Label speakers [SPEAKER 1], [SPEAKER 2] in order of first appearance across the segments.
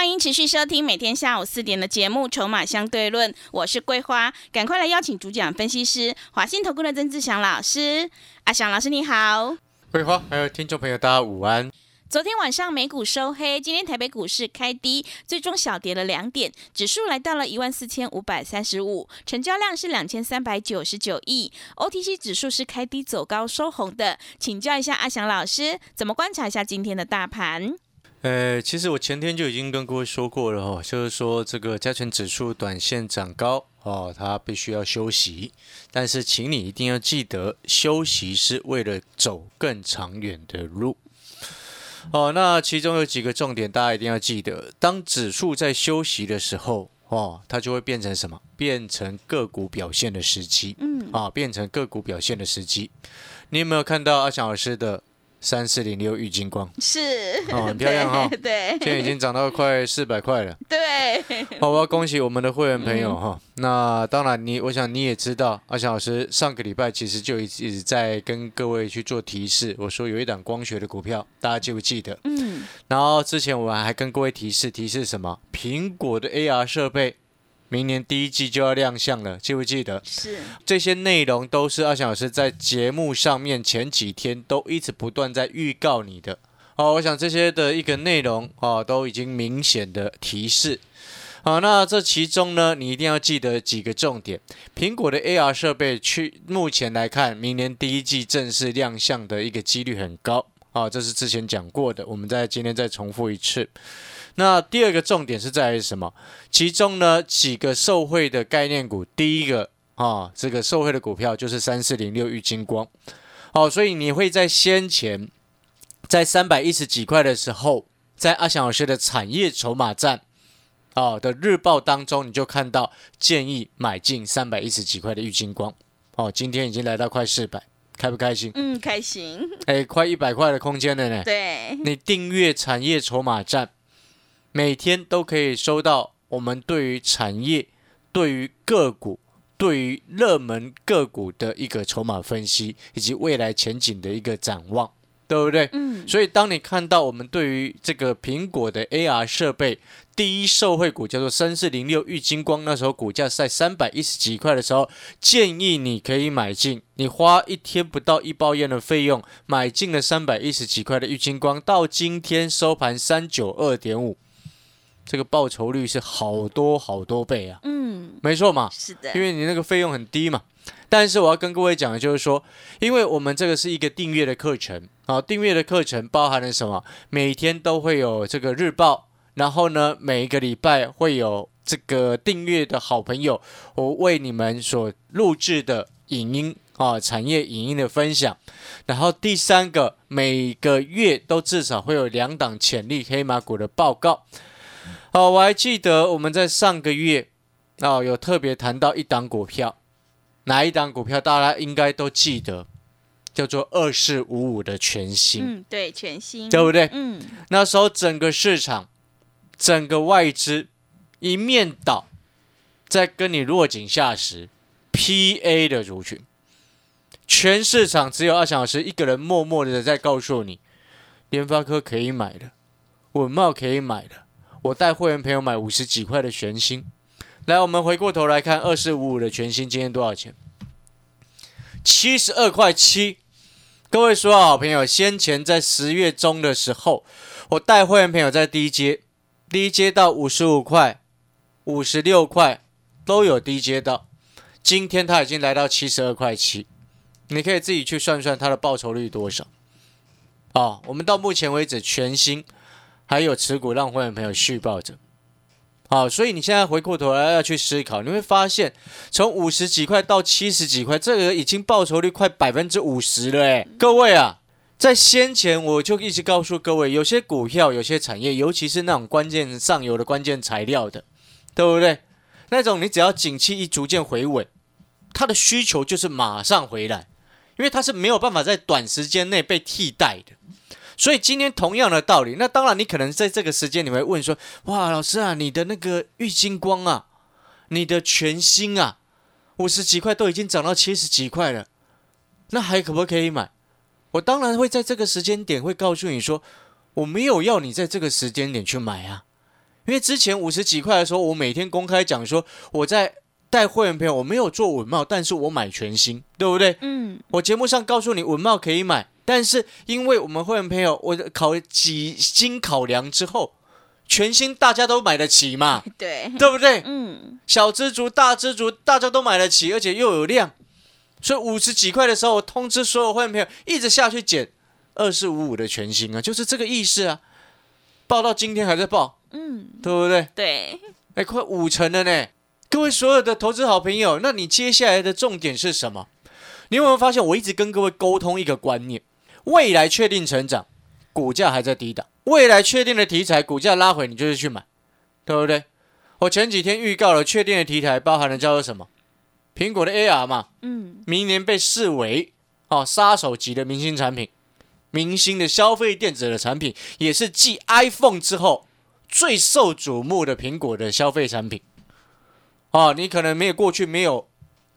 [SPEAKER 1] 欢迎持续收听每天下午四点的节目《筹码相对论》，我是桂花，赶快来邀请主讲分析师华信投顾的曾志祥老师。阿祥老师你好，
[SPEAKER 2] 桂花还有听众朋友大家午安。
[SPEAKER 1] 昨天晚上美股收黑，今天台北股市开低，最终小跌了两点，指数来到了一万四千五百三十五，成交量是两千三百九十九亿，OTC 指数是开低走高收红的。请教一下阿祥老师，怎么观察一下今天的大盘？
[SPEAKER 2] 呃，其实我前天就已经跟各位说过了哈，就是说这个加权指数短线涨高哦，它必须要休息，但是请你一定要记得，休息是为了走更长远的路。哦，那其中有几个重点，大家一定要记得，当指数在休息的时候，哦，它就会变成什么？变成个股表现的时机。嗯，啊，变成个股表现的时机。你有没有看到阿翔老师的？三四零六玉金光
[SPEAKER 1] 是
[SPEAKER 2] 哦，很漂亮哈，
[SPEAKER 1] 对，
[SPEAKER 2] 现在已经涨到快四百块了。
[SPEAKER 1] 对，
[SPEAKER 2] 好，我要恭喜我们的会员朋友哈。那当然，你我想你也知道，阿翔老师上个礼拜其实就一直在跟各位去做提示，我说有一档光学的股票，大家记不记得？嗯。然后之前我还跟各位提示，提示什么？苹果的 AR 设备。明年第一季就要亮相了，记不记得？
[SPEAKER 1] 是
[SPEAKER 2] 这些内容都是阿翔老师在节目上面前几天都一直不断在预告你的。哦，我想这些的一个内容啊，都已经明显的提示。好，那这其中呢，你一定要记得几个重点。苹果的 AR 设备，去目前来看，明年第一季正式亮相的一个几率很高。啊，这是之前讲过的，我们在今天再重复一次。那第二个重点是在于什么？其中呢几个受惠的概念股，第一个啊，这个受惠的股票就是三四零六玉金光。好，所以你会在先前在三百一十几块的时候，在阿翔老师的产业筹码站啊的日报当中，你就看到建议买进三百一十几块的玉金光。哦，今天已经来到快四百，开不开心？
[SPEAKER 1] 嗯，开心。
[SPEAKER 2] 哎，快一百块的空间了呢。
[SPEAKER 1] 对，
[SPEAKER 2] 你订阅产业筹码站。每天都可以收到我们对于产业、对于个股、对于热门个股的一个筹码分析，以及未来前景的一个展望，对不对？嗯。所以，当你看到我们对于这个苹果的 AR 设备第一受惠股叫做三四零六玉金光，那时候股价在三百一十几块的时候，建议你可以买进。你花一天不到一包烟的费用，买进了三百一十几块的玉金光，到今天收盘三九二点五。这个报酬率是好多好多倍啊！嗯，没错嘛，
[SPEAKER 1] 是的，
[SPEAKER 2] 因为你那个费用很低嘛。但是我要跟各位讲的就是说，因为我们这个是一个订阅的课程啊，订阅的课程包含了什么？每天都会有这个日报，然后呢，每一个礼拜会有这个订阅的好朋友，我为你们所录制的影音啊，产业影音的分享。然后第三个，每个月都至少会有两档潜力黑马股的报告。好，我还记得我们在上个月哦，有特别谈到一档股票，哪一档股票大家应该都记得，叫做二四五五的全新。
[SPEAKER 1] 嗯，对，全新，
[SPEAKER 2] 对不对？嗯，那时候整个市场，整个外资一面倒，在跟你落井下石，PA 的族群，全市场只有二小时一个人默默的在告诉你，联发科可以买的，稳茂可以买的。我带会员朋友买五十几块的全新，来，我们回过头来看二四五五的全新，今天多少钱？七十二块七。各位说好朋友，先前在十月中的时候，我带会员朋友在低阶，低阶到五十五块、五十六块都有低阶到，今天它已经来到七十二块七，你可以自己去算算它的报酬率多少。啊，我们到目前为止全新。还有持股让会员朋友续报着，好，所以你现在回过头来要去思考，你会发现从五十几块到七十几块，这个已经报酬率快百分之五十了哎！各位啊，在先前我就一直告诉各位，有些股票、有些产业，尤其是那种关键上游的关键材料的，对不对？那种你只要景气一逐渐回稳，它的需求就是马上回来，因为它是没有办法在短时间内被替代的。所以今天同样的道理，那当然你可能在这个时间你会问说：哇，老师啊，你的那个玉金光啊，你的全新啊，五十几块都已经涨到七十几块了，那还可不可以买？我当然会在这个时间点会告诉你说，我没有要你在这个时间点去买啊，因为之前五十几块的时候，我每天公开讲说我在带会员朋友，我没有做稳帽，但是我买全新，对不对？
[SPEAKER 1] 嗯，
[SPEAKER 2] 我节目上告诉你稳帽可以买，但是因为我们会员朋友，我考几经考量之后，全新大家都买得起嘛，
[SPEAKER 1] 对，
[SPEAKER 2] 对不对？
[SPEAKER 1] 嗯，
[SPEAKER 2] 小知足、大知足，大家都买得起，而且又有量，所以五十几块的时候，我通知所有会员朋友一直下去减二四五五的全新啊，就是这个意思啊。报到今天还在报，
[SPEAKER 1] 嗯，
[SPEAKER 2] 对不对？
[SPEAKER 1] 对，
[SPEAKER 2] 哎，快五成了呢！各位所有的投资好朋友，那你接下来的重点是什么？你有没有发现，我一直跟各位沟通一个观念：未来确定成长，股价还在低档；未来确定的题材，股价拉回，你就是去买，对不对？我前几天预告了确定的题材，包含了叫做什么？苹果的 AR 嘛，
[SPEAKER 1] 嗯，
[SPEAKER 2] 明年被视为哦杀手级的明星产品，明星的消费电子的产品，也是继 iPhone 之后最受瞩目的苹果的消费产品。哦，你可能没有过去没有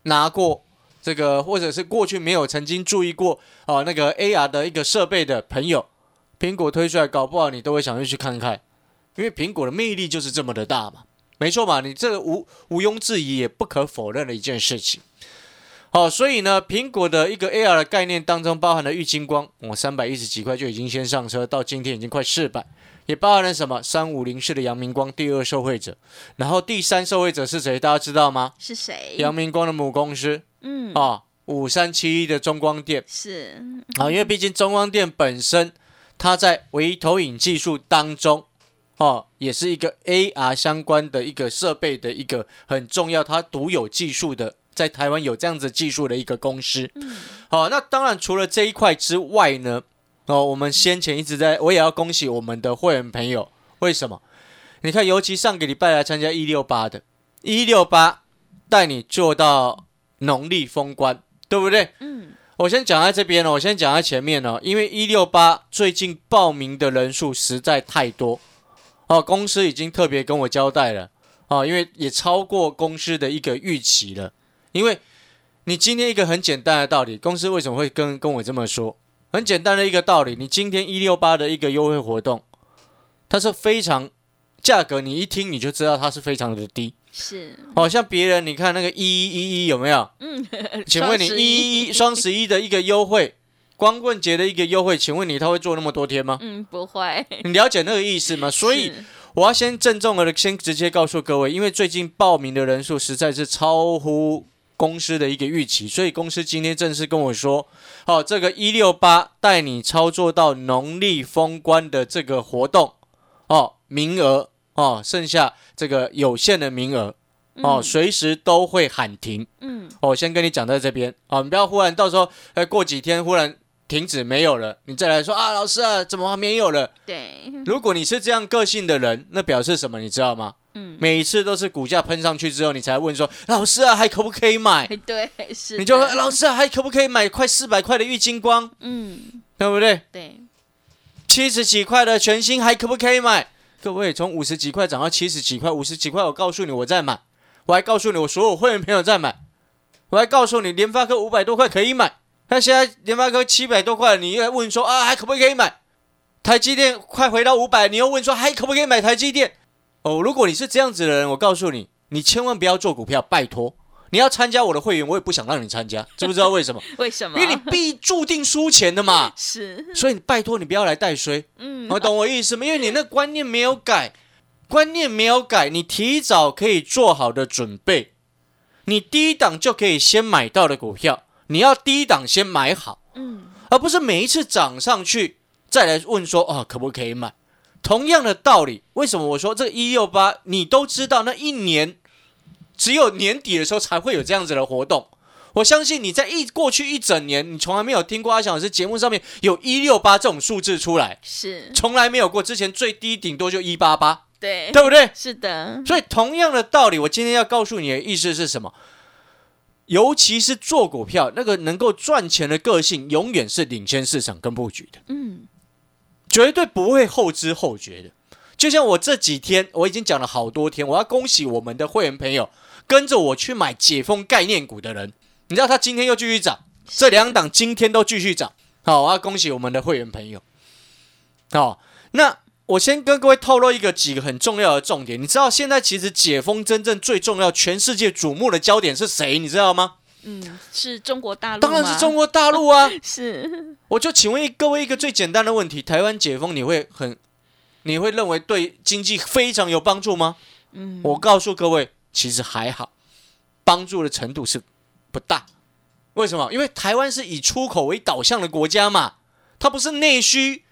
[SPEAKER 2] 拿过这个，或者是过去没有曾经注意过哦那个 AR 的一个设备的朋友，苹果推出来，搞不好你都会想要去看看，因为苹果的魅力就是这么的大嘛。没错嘛，你这个无毋庸置疑也不可否认的一件事情。好、所以呢，苹果的一个 AR 的概念当中包含了玉金光，我三百一十几块就已经先上车，到今天已经快四百，也包含了什么三五零式的阳明光第二受惠者，然后第三受惠者是谁？大家知道吗？
[SPEAKER 1] 是谁？
[SPEAKER 2] 阳明光的母公司
[SPEAKER 1] 嗯，
[SPEAKER 2] 啊，五三七一的中光电
[SPEAKER 1] 是，
[SPEAKER 2] 啊，因为毕竟中光电本身它在微投影技术当中。哦，也是一个 AR 相关的一个设备的一个很重要，它独有技术的，在台湾有这样子技术的一个公司。好、那当然除了这一块之外呢，哦，我们先前一直在，我也要恭喜我们的会员朋友，为什么？你看，尤其上个礼拜来参加一六八的，一六八带你做到农历封关，对不对？
[SPEAKER 1] 嗯，
[SPEAKER 2] 我先讲在这边哦，我先讲在前面哦，因为一六八最近报名的人数实在太多哦，公司已经特别跟我交代了哦，因为也超过公司的一个预期了。因为你今天一个很简单的道理，公司为什么会跟跟我这么说？很简单的一个道理，你今天一六八的一个优惠活动，它是非常价格，你一听你就知道它是非常的低。
[SPEAKER 1] 是，
[SPEAKER 2] 哦，像别人你看那个一一一一有没有？
[SPEAKER 1] 嗯，
[SPEAKER 2] 请问你一一一双十一的一个优惠，光棍节的一个优惠，请问你他会做那么多天吗？
[SPEAKER 1] 嗯，不会，
[SPEAKER 2] 你了解那个意思吗？所以我要先郑重的先直接告诉各位，因为最近报名的人数实在是超乎公司的一个预期，所以公司今天正式跟我说，哦、这个一六八带你操作到农历封关的这个活动，哦，名额哦，剩下这个有限的名额哦，
[SPEAKER 1] 嗯
[SPEAKER 2] 随时都会喊停。
[SPEAKER 1] 嗯，
[SPEAKER 2] 哦，我先跟你讲在这边啊，你不要忽然到时候，哎，过几天忽然停止没有了，你再来说啊，老师啊，怎么还没有了？
[SPEAKER 1] 对，
[SPEAKER 2] 如果你是这样个性的人，那表示什么？你知道吗？
[SPEAKER 1] 嗯，
[SPEAKER 2] 每一次都是股价喷上去之后，你才问说，老师啊，还可不可以买？
[SPEAKER 1] 对，是，
[SPEAKER 2] 你就说老师啊，还可不可以买快四百块的玉金光，
[SPEAKER 1] 嗯，
[SPEAKER 2] 对不对？
[SPEAKER 1] 对，
[SPEAKER 2] 七十几块的全新还可不可以买？各位，从五十几块涨到七十几块，五十几块，我告诉你我在买，我还告诉你我所有会员朋友在买，我还告诉你联发科五百多块可以买，那现在联发科七百多块，你又问说啊还可不可以买？台积电快回到五百，你又问说还可不可以买台积电？哦，如果你是这样子的人，我告诉你，你千万不要做股票，拜托，你要参加我的会员，我也不想让你参加，知不知道为什么？
[SPEAKER 1] 为什么？
[SPEAKER 2] 因为你必注定输钱的嘛。
[SPEAKER 1] 是，
[SPEAKER 2] 所以你拜托你不要来带衰，
[SPEAKER 1] 嗯，
[SPEAKER 2] 我懂我意思吗？因为你那观念没有改，观念没有改，你提早可以做好的准备，你低档就可以先买到的股票，你要低档先买好，
[SPEAKER 1] 嗯，
[SPEAKER 2] 而不是每一次涨上去再来问说啊可不可以买。同样的道理，为什么我说这个一六八你都知道，那一年只有年底的时候才会有这样子的活动。我相信你在一过去一整年，你从来没有听过阿翔老师节目上面有一六八这种数字出来。
[SPEAKER 1] 是，
[SPEAKER 2] 从来没有过，之前最低顶多就一八八，
[SPEAKER 1] 对，
[SPEAKER 2] 对不对？
[SPEAKER 1] 是的，
[SPEAKER 2] 所以同样的道理，我今天要告诉你的意思是什么？尤其是做股票，那个能够赚钱的个性，永远是领先市场跟布局的，
[SPEAKER 1] 嗯，
[SPEAKER 2] 绝对不会后知后觉的。就像我这几天，我已经讲了好多天，我要恭喜我们的会员朋友，跟着我去买解封概念股的人，你知道他今天又继续涨，这两档今天都继续涨。好，我要恭喜我们的会员朋友。好，那我先跟各位透露一个几个很重要的重点。你知道现在其实解封真正最重要、全世界瞩目的焦点是谁？你知道吗？
[SPEAKER 1] 嗯，是中国大陆，
[SPEAKER 2] 当然是中，国大陆啊！
[SPEAKER 1] 是，
[SPEAKER 2] 我就请问各位一个最简单的问题：台湾解封，你会很，你会认为对经济非常有帮助吗？
[SPEAKER 1] 嗯，
[SPEAKER 2] 我告诉各位，其实还好，帮助的程度是不大。为什么？因为台湾是以出口为导向的国家嘛，它不是内需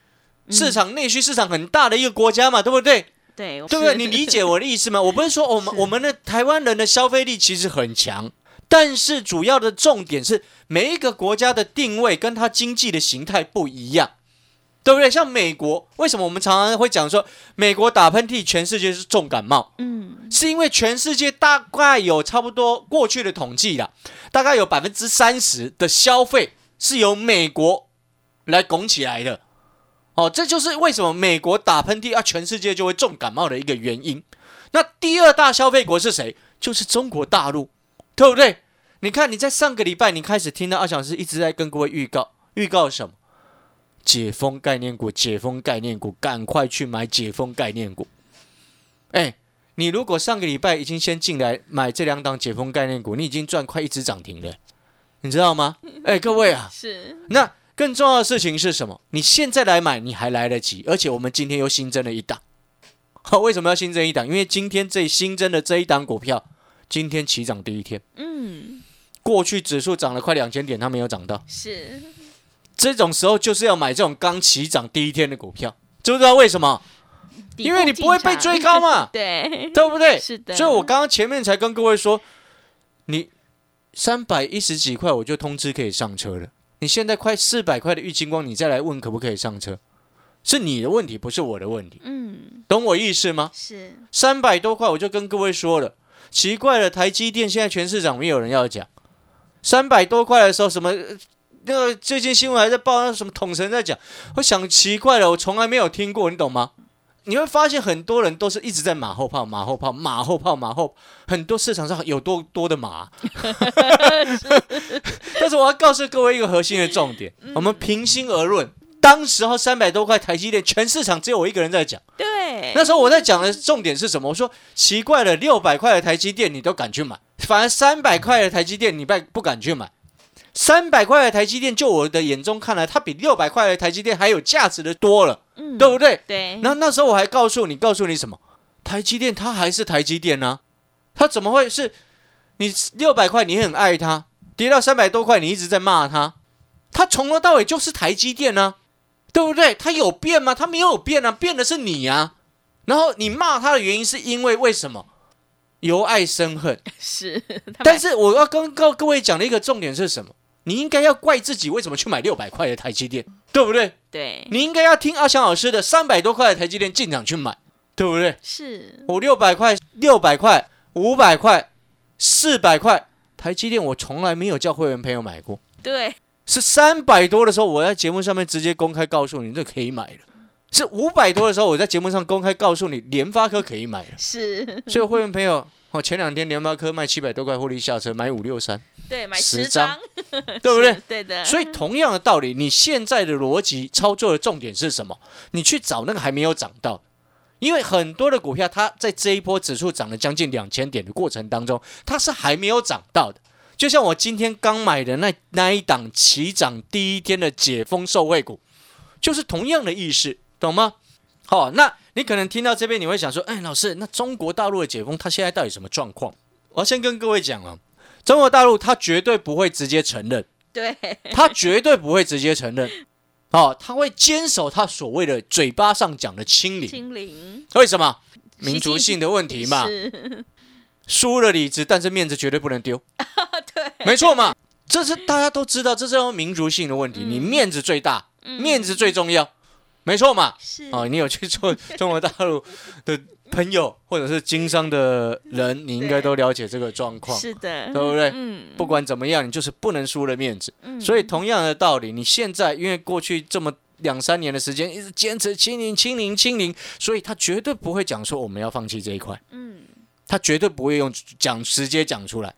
[SPEAKER 2] 市场，内需市场很大的一个国家嘛，对不对？
[SPEAKER 1] 对，
[SPEAKER 2] 对不对？你理解我的意思吗？我不是说我们我们的台湾人的消费力其实很强，但是主要的重点是每一个国家的定位跟它经济的形态不一样，对不对？像美国，为什么我们常常会讲说美国打喷嚏，全世界是重感冒？
[SPEAKER 1] 嗯，
[SPEAKER 2] 是因为全世界大概有差不多过去的统计啦，大概有百分之三十的消费是由美国来拱起来的。哦，这就是为什么美国打喷嚏啊，全世界就会重感冒的一个原因。那第二大消费国是谁？就是中国大陆，对不对？你看你在上个礼拜，你开始听到二小时一直在跟各位预告，预告什么？解封概念股，解封概念股，赶快去买解封概念股。哎，你如果上个礼拜已经先进来买这两档解封概念股，你已经赚快一只涨停了，你知道吗？哎，各位啊，
[SPEAKER 1] 是，
[SPEAKER 2] 那更重要的事情是什么？你现在来买，你还来得及，而且我们今天又新增了一档。好，为什么要新增一档？因为今天这新增的这一档股票，今天起涨第一天，
[SPEAKER 1] 嗯，
[SPEAKER 2] 过去指数涨了快两千点，它没有涨到。
[SPEAKER 1] 是，
[SPEAKER 2] 这种时候就是要买这种刚起涨第一天的股票，知不知道为什么？
[SPEAKER 1] 底
[SPEAKER 2] 因为你不会被追高嘛，
[SPEAKER 1] 对，
[SPEAKER 2] 对不对？
[SPEAKER 1] 是的，
[SPEAKER 2] 所以我刚刚前面才跟各位说，你三百一十几块我就通知可以上车了。你现在快四百块的玉金光，你再来问可不可以上车，是你的问题，不是我的问题，
[SPEAKER 1] 嗯，
[SPEAKER 2] 懂我意思吗？
[SPEAKER 1] 是，
[SPEAKER 2] 三百多块我就跟各位说了，奇怪了，台积电现在全市场没有人要讲，三百多块的时候什么？呃那个最近新闻还在报，那什么统神在讲，我想奇怪了，我从来没有听过，你懂吗？你会发现很多人都是一直在马后炮、马后炮、马后炮、马后，很多市场上有多多的马。但是我要告诉各位一个核心的重点，我们平心而论，当时候三百多块台积电，全市场只有我一个人在讲。
[SPEAKER 1] 对，
[SPEAKER 2] 那时候我在讲的重点是什么？我说奇怪了，六百块的台积电你都敢去买，反而三百块的台积电你不不敢去买。三百块的台积电，就我的眼中看来，它比六百块的台积电还有价值的多了，
[SPEAKER 1] 嗯，
[SPEAKER 2] 对不对？
[SPEAKER 1] 对，
[SPEAKER 2] 那那时候我还告诉你，告诉你什么？台积电它还是台积电呢、它怎么会是？你六百块你很爱它，跌到三百多块你一直在骂它，它从头到尾就是台积电呢、对不对？它有变吗？它没有变啊，变的是你啊。然后你骂它的原因是因为为什么？由爱生恨。
[SPEAKER 1] 是，
[SPEAKER 2] 但是我要跟各各位讲的一个重点是什么？你应该要怪自己为什么去买六百块的台积电，对不对？
[SPEAKER 1] 对，
[SPEAKER 2] 你应该要听阿翔老师的三百多块的台积电进场去买，对不对？
[SPEAKER 1] 是，
[SPEAKER 2] 我六百块、六百块、五百块、四百块台积电，我从来没有叫会员朋友买过，
[SPEAKER 1] 对，
[SPEAKER 2] 是三百多的时候，我在节目上面直接公开告诉你，这可以买了。是五百多的时候，我在节目上公开告诉你，联发科可以买了。
[SPEAKER 1] 是，
[SPEAKER 2] 所以会员朋友，哦，前两天联发科卖七百多块获利下车，买五六三，
[SPEAKER 1] 对，买
[SPEAKER 2] 十
[SPEAKER 1] 十张，
[SPEAKER 2] 对不对？
[SPEAKER 1] 对的，
[SPEAKER 2] 所以同样的道理，你现在的逻辑操作的重点是什么？你去找那个还没有涨到，因为很多的股票，它在这一波指数涨了将近两千点的过程当中，它是还没有涨到的。就像我今天刚买的那那一档起涨第一天的解封受惠股，就是同样的意思，懂吗？好，那你可能听到这边，你会想说，哎，老师，那中国大陆的解封，它现在到底什么状况？我要先跟各位讲啊，中国大陆它绝对不会直接承认。
[SPEAKER 1] 对，
[SPEAKER 2] 他绝对不会直接承认，哦，他会坚守他所谓的嘴巴上讲的清零。
[SPEAKER 1] 清零
[SPEAKER 2] 为什么？民族性的问题嘛，输了理智，但是面子绝对不能丢，
[SPEAKER 1] 对，
[SPEAKER 2] 没错嘛。这是大家都知道，这是民族性的问题。
[SPEAKER 1] 嗯
[SPEAKER 2] 你面子最大，
[SPEAKER 1] 嗯
[SPEAKER 2] 面子最重要，没错嘛。
[SPEAKER 1] 是
[SPEAKER 2] 哦，你有去做 中国大陆的朋友或者是经商的人，你应该都了解这个状况，
[SPEAKER 1] 是的，
[SPEAKER 2] 对不对？
[SPEAKER 1] 嗯，
[SPEAKER 2] 不管怎么样，你就是不能输了面子。
[SPEAKER 1] 嗯
[SPEAKER 2] 所以同样的道理，你现在因为过去这么两三年的时间一直坚持清零、清零、清零，所以他绝对不会讲说我们要放弃这一块，
[SPEAKER 1] 嗯
[SPEAKER 2] 他绝对不会用讲直接讲出来，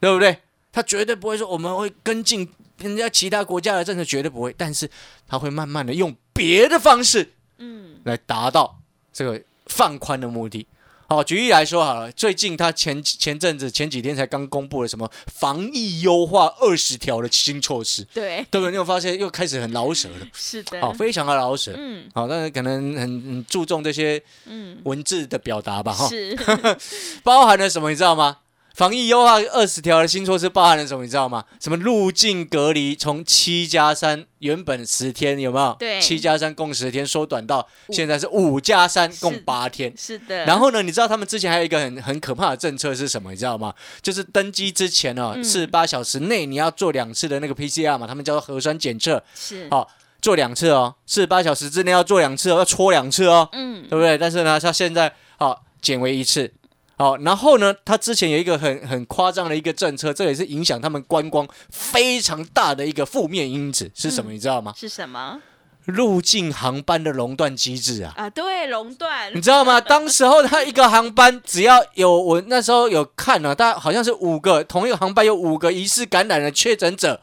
[SPEAKER 2] 对不对？他绝对不会说我们会跟进人家其他国家的政策，绝对不会，但是他会慢慢的用别的方式
[SPEAKER 1] 嗯。
[SPEAKER 2] 来达到这个放宽的目的。好，举例来说好了，最近他前前阵子前几天才刚公布了什么防疫优化二十条的新措施，
[SPEAKER 1] 对，
[SPEAKER 2] 对不对？你有发现又开始很老舍了，
[SPEAKER 1] 是的，
[SPEAKER 2] 好，非常的老舍。
[SPEAKER 1] 嗯。
[SPEAKER 2] 好，但是可能很很注重这些
[SPEAKER 1] 嗯，
[SPEAKER 2] 文字的表达吧，哈，
[SPEAKER 1] 是。
[SPEAKER 2] 包含了什么你知道吗？防疫优化二十条的新措施包含了什么？你知道吗？什么入境隔离从七加三原本十天有没有？
[SPEAKER 1] 对
[SPEAKER 2] 七加三共十天，缩短到现在是五加三共八天。
[SPEAKER 1] 是的，
[SPEAKER 2] 然后呢，你知道他们之前还有一个很很可怕的政策是什么？你知道吗？就是登机之前哦，
[SPEAKER 1] 嗯
[SPEAKER 2] 四十八小时内你要做两次的那个 PCR 嘛，他们叫做核酸检测，
[SPEAKER 1] 是
[SPEAKER 2] 好做两次哦，四十八小时之内要做两次哦，要戳两次哦，
[SPEAKER 1] 嗯
[SPEAKER 2] 对不对？但是呢，他现在好减为一次。好，然后呢，他之前有一个很很夸张的一个政策，这也是影响他们观光非常大的一个负面因子是什么？
[SPEAKER 1] 嗯
[SPEAKER 2] 你知道吗？
[SPEAKER 1] 是什么
[SPEAKER 2] 入境航班的熔断机制啊！
[SPEAKER 1] 啊？对，熔断
[SPEAKER 2] 你知道吗？当时候他一个航班只要有我那时候有看了、大概好像是五个同一个航班有五个疑似感染的确诊者，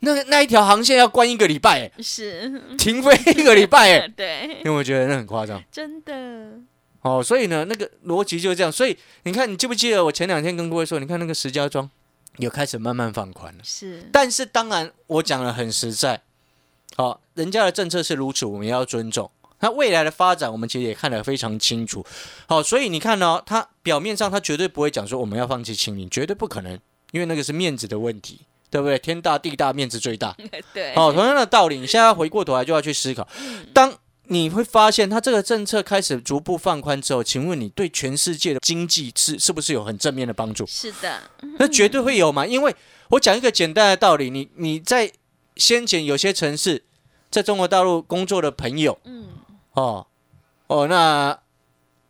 [SPEAKER 2] 那那一条航线要关一个礼拜，哎，
[SPEAKER 1] 是，
[SPEAKER 2] 停飞一个礼拜，哎，
[SPEAKER 1] 对，
[SPEAKER 2] 因为我觉得那很夸张
[SPEAKER 1] 真的
[SPEAKER 2] 哦。所以呢，那个逻辑就是这样。所以你看，你记不记得我前两天跟各位说，你看那个石家庄有开始慢慢放宽了，
[SPEAKER 1] 是，
[SPEAKER 2] 但是当然我讲的很实在，好、人家的政策是如此，我们也要尊重。那未来的发展，我们其实也看得非常清楚。好，所以你看呢、他表面上他绝对不会讲说我们要放弃清零，绝对不可能，因为那个是面子的问题，对不对？天大地大，面子最大。
[SPEAKER 1] 对，
[SPEAKER 2] 哦，同样的道理，你现在回过头来就要去思考，当你会发现它这个政策开始逐步放宽之后，请问你对全世界的经济是是不是有很正面的帮助？
[SPEAKER 1] 是的，
[SPEAKER 2] 那绝对会有嘛，因为我讲一个简单的道理，你你在先前有些城市，在中国大陆工作的朋友，
[SPEAKER 1] 嗯，
[SPEAKER 2] 哦哦，那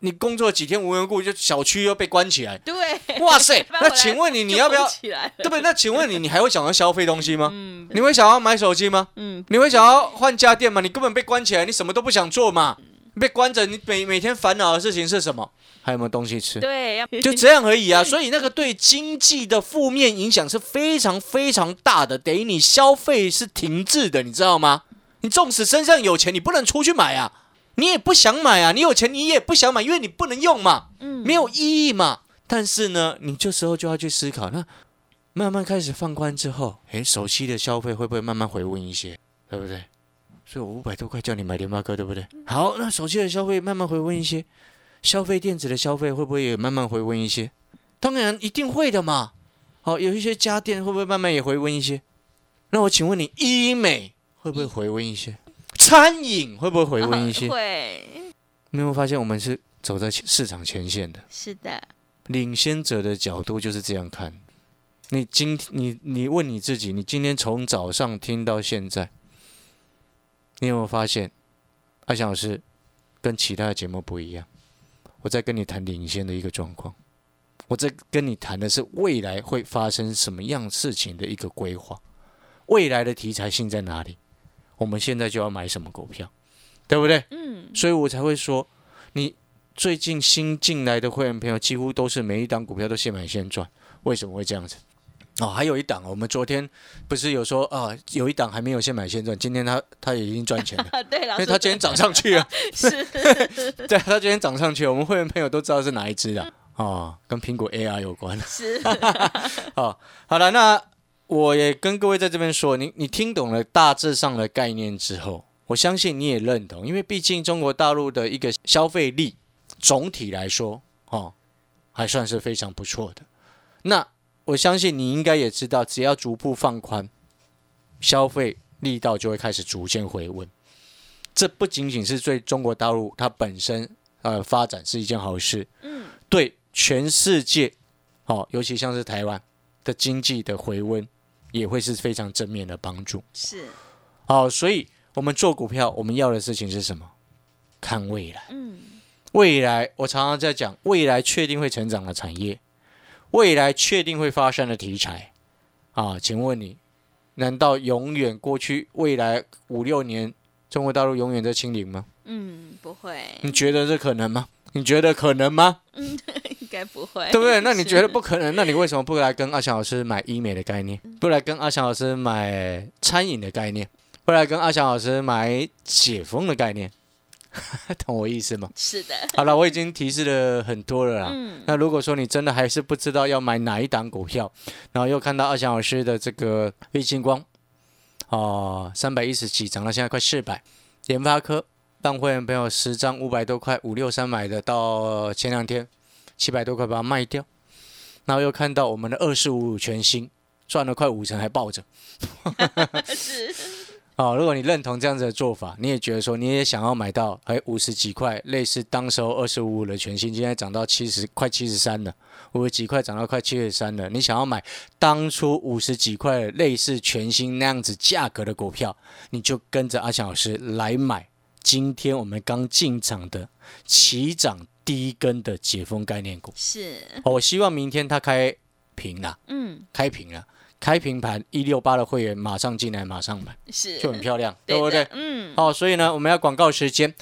[SPEAKER 2] 你工作几天无缘故就小区又被关起来，
[SPEAKER 1] 对，
[SPEAKER 2] 哇塞，那请问你你要不要对不对？那请问你你还会想要消费东西吗？
[SPEAKER 1] 嗯
[SPEAKER 2] 你会想要买手机吗？
[SPEAKER 1] 嗯，
[SPEAKER 2] 你会想要换家电吗？你根本被关起来，你什么都不想做嘛，被关着，你每每天烦恼的事情是什么？还有没有东西吃？
[SPEAKER 1] 对，
[SPEAKER 2] 就这样而已啊。所以那个对经济的负面影响是非常非常大的，等于你消费是停滞的，你知道吗？你纵使身上有钱，你不能出去买啊，你也不想买啊，你有钱你也不想买，因为你不能用嘛，
[SPEAKER 1] 嗯
[SPEAKER 2] 没有意义嘛。但是呢，你这时候就要去思考，那慢慢开始放宽之后，诶，手机的消费会不会慢慢回温一些，对不对？所以我五百多块叫你买联发科，对不对？好，那手机的消费慢慢回温一些，消费电子的消费会不会也慢慢回温一些？当然一定会的嘛。好，有一些家电会不会慢慢也回温一些？那我请问你，医美会不会回温一些？餐饮会不会回温一些？
[SPEAKER 1] 会，
[SPEAKER 2] 你有没有发现我们是走在市场前线的？
[SPEAKER 1] 是的，
[SPEAKER 2] 领先者的角度就是这样看。你今你你问你自己，你今天从早上听到现在，你有没有发现，阿翔老师跟其他的节目不一样？我在跟你谈领先的一个状况，我在跟你谈的是未来会发生什么样事情的一个规划，未来的题材性在哪里？我们现在就要买什么股票，对不对？
[SPEAKER 1] 嗯，
[SPEAKER 2] 所以我才会说，你最近新进来的会员朋友几乎都是每一档股票都现买现赚，为什么会这样子？哦，还有一档，我们昨天不是有说啊，有一档还没有现买现赚，今天他他也已经赚钱了，
[SPEAKER 1] 啊，对，
[SPEAKER 2] 因为他今天涨上去了，
[SPEAKER 1] 是，
[SPEAKER 2] 对，他今天涨上去了，我们会员朋友都知道是哪一只的哦，跟苹果 AI 有关。
[SPEAKER 1] 是，
[SPEAKER 2] 哦，好了，那我也跟各位在这边说，你你听懂了大致上的概念之后，我相信你也认同，因为毕竟中国大陆的一个消费力总体来说，哦，还算是非常不错的。那我相信你应该也知道，只要逐步放宽，消费力道就会开始逐渐回温。这不仅仅是对中国大陆它本身呃发展是一件好事，
[SPEAKER 1] 嗯，
[SPEAKER 2] 对全世界，哦，尤其像是台湾的经济的回温，也会是非常正面的帮助。
[SPEAKER 1] 是，
[SPEAKER 2] 好，所以我们做股票，我们要的事情是什么？看未来。
[SPEAKER 1] 嗯，
[SPEAKER 2] 未来，我常常在讲，未来确定会成长的产业，未来确定会发生的题材啊，请问你，难道永远过去未来五六年，中国大陆永远在清零吗？
[SPEAKER 1] 嗯，不会，
[SPEAKER 2] 你觉得这可能吗？你觉得可能吗？
[SPEAKER 1] 应该不会，
[SPEAKER 2] 对不对？那你觉得不可能？那你为什么不来跟阿翔老师买医美的概念？不来跟阿翔老师买餐饮的概念？不来跟阿翔老师买解封的概念？懂我意思吗？
[SPEAKER 1] 是的，
[SPEAKER 2] 好了，我已经提示了很多了啦。
[SPEAKER 1] 嗯，
[SPEAKER 2] 那如果说你真的还是不知道要买哪一档股票，然后又看到阿翔老师的这个玉金光，哦，三百一十几涨到现在快四百，联发科办会员朋友十张五百多块，五六三买的，到前两天七百多块把它卖掉，然后又看到我们的二四五五全新赚了快五成还抱着。
[SPEAKER 1] 是，
[SPEAKER 2] 哦，如果你认同这样子的做法，你也觉得说你也想要买到哎五十几块，类似当时候二十五五的全新，今天涨到七十快七十三了，五十几块涨到快七十三了，你想要买当初五十几块类似全新那样子价格的股票，你就跟着阿强老师来买。今天我们刚进场的起涨第一根的解封概念股，
[SPEAKER 1] 是，
[SPEAKER 2] 哦我希望明天它开平了，
[SPEAKER 1] 嗯，
[SPEAKER 2] 开平了，开平盘一六八的会员马上进来，马上买，
[SPEAKER 1] 是，
[SPEAKER 2] 就很漂亮，对不对？
[SPEAKER 1] 嗯，
[SPEAKER 2] 好、所以呢，我们要广告时间，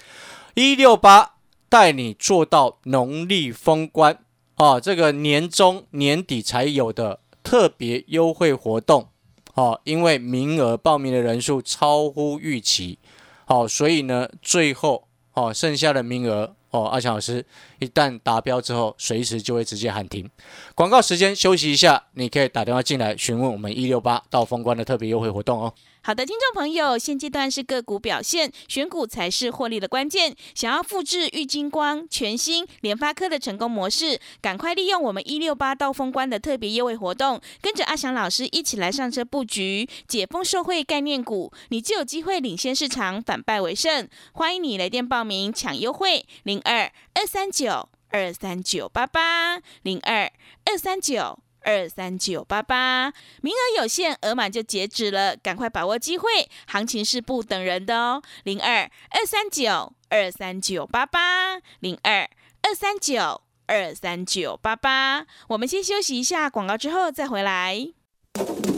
[SPEAKER 2] 一六八带你做到农历封关哦，这个年终年底才有的特别优惠活动哦，因为名额报名的人数超乎预期，好、所以呢，最后哦剩下的名额哦，阿强老师一旦达标之后，随时就会直接喊停。广告时间休息一下，你可以打电话进来询问我们一六八到封关的特别优惠活动哦。
[SPEAKER 1] 好的，听众朋友，现阶段是个股表现，选股才是获利的关键。想要复制玉金光、全新、联发科的成功模式，赶快利用我们一六八到封关的特别优惠活动，跟着阿翔老师一起来上车布局解封受惠概念股，你就有机会领先市场，反败为胜。欢迎你来电报名抢优惠，零二二三九二三九八八零二二三九。二三九八八，名额有限，额满就截止了，赶快把握机会，行情是不等人的哦。零二二三九二三九八八，零二二三九二三九八八。我们先休息一下广告，之后再回来。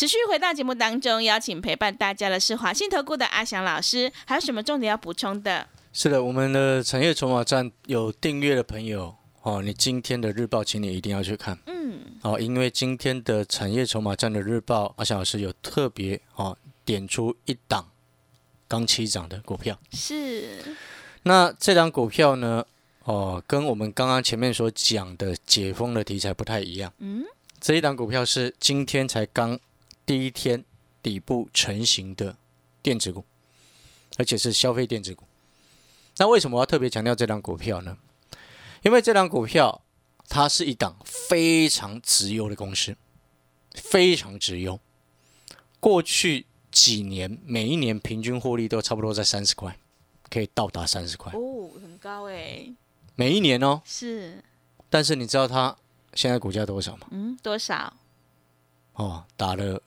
[SPEAKER 1] 持续回到节目当中，邀请陪伴大家的是华信投顾的阿翔老师，还有什么重点要补充的？
[SPEAKER 2] 是的，我们的产业筹码站有订阅的朋友哦，你今天的日报，请你一定要去看
[SPEAKER 1] 嗯，
[SPEAKER 2] 哦，因为今天的产业筹码站的日报，阿翔老师有特别哦点出一档刚起涨的股票。
[SPEAKER 1] 是，
[SPEAKER 2] 那这档股票呢，哦，跟我们刚刚前面所讲的解封的题材不太一样。
[SPEAKER 1] 嗯，
[SPEAKER 2] 这一档股票是今天才刚第一天底部成型的电子股，而且是消费电子股。那为什么我要特别强调这档股票呢？因为这档股票它是一档非常直优的公司，非常直优。过去几年每一年平均获利都差不多在三十块，可以到达三十块，
[SPEAKER 1] 哦，很高哎，
[SPEAKER 2] 每一年哦。
[SPEAKER 1] 是，
[SPEAKER 2] 但是你知道它现在股价多少吗？
[SPEAKER 1] 嗯，多少？
[SPEAKER 2] 哦，打了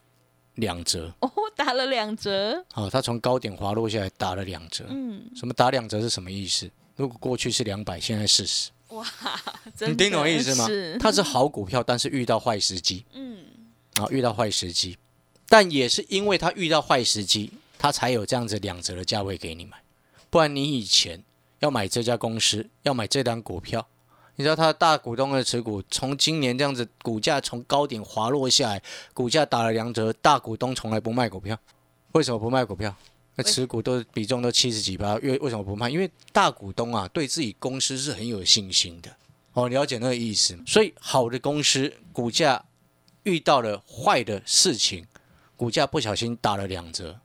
[SPEAKER 2] 两折。
[SPEAKER 1] 哦，打了两折，
[SPEAKER 2] 哦，它从高点滑落下来，打了两折。
[SPEAKER 1] 嗯，
[SPEAKER 2] 什么打两折是什么意思？如果过去是两百，现在四十，
[SPEAKER 1] 哇，
[SPEAKER 2] 你听懂意思吗
[SPEAKER 1] 是？，
[SPEAKER 2] 它是好股票，但是遇到坏时机
[SPEAKER 1] 嗯，
[SPEAKER 2] 啊，遇到坏时机，但也是因为它遇到坏时机，它才有这样子两折的价位给你买。不然你以前要买这家公司，要买这单股票，你知道他的大股东的持股从今年这样子股价从高点滑落下来，股价打了两折，大股东从来不卖股票，为什么不卖股票？那持股都比重都七十几趴，因为为什么不卖？因为大股东啊对自己公司是很有信心的。哦，了解那个意思。所以好的公司股价遇到了坏的事情，股价不小心打了两折，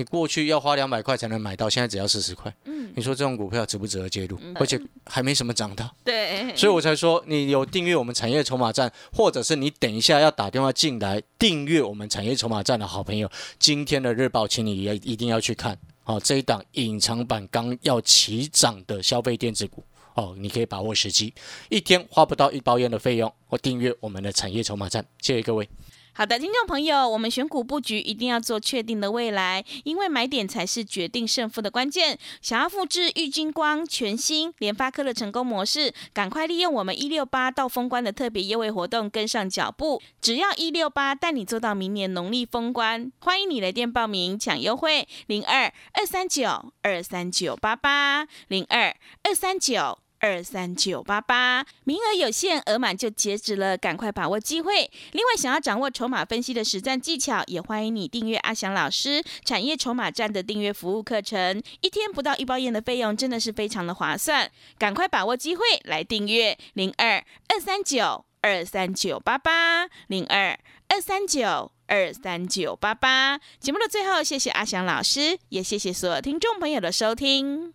[SPEAKER 2] 你过去要花两百块才能买到，现在只要四十块。
[SPEAKER 1] 嗯，
[SPEAKER 2] 你说这种股票值不值得介入？
[SPEAKER 1] 嗯
[SPEAKER 2] 而且还没什么涨到，
[SPEAKER 1] 对，
[SPEAKER 2] 所以我才说你有订阅我们产业筹码站，或者是你等一下要打电话进来订阅我们产业筹码站的好朋友，今天的日报，请你也一定要去看。好、这一档隐藏版刚要起涨的消费电子股。哦，你可以把握时机，一天花不到一包烟的费用，我订阅我们的产业筹码站，谢谢各位。
[SPEAKER 1] 好的，听众朋友，我们选股布局一定要做确定的未来，因为买点才是决定胜负的关键。想要复制玉金光全新联发科的成功模式，赶快利用我们一六八到封关的特别优惠活动，跟上脚步。只要一六八带你做到明年农历封关，欢迎你来电报名抢优惠，零二二三九二三九八八零二二三九。二三九八八，名额有限，额满就截止了，赶快把握机会。另外，想要掌握筹码分析的实战技巧，也欢迎你订阅阿翔老师产业筹码站的订阅服务课程，一天不到一包烟的费用，真的是非常的划算，赶快把握机会来订阅零二二三九二三九八八零二二三九。二三九八八，节目的最后，谢谢阿翔老师，也谢谢所有听众朋友的收听。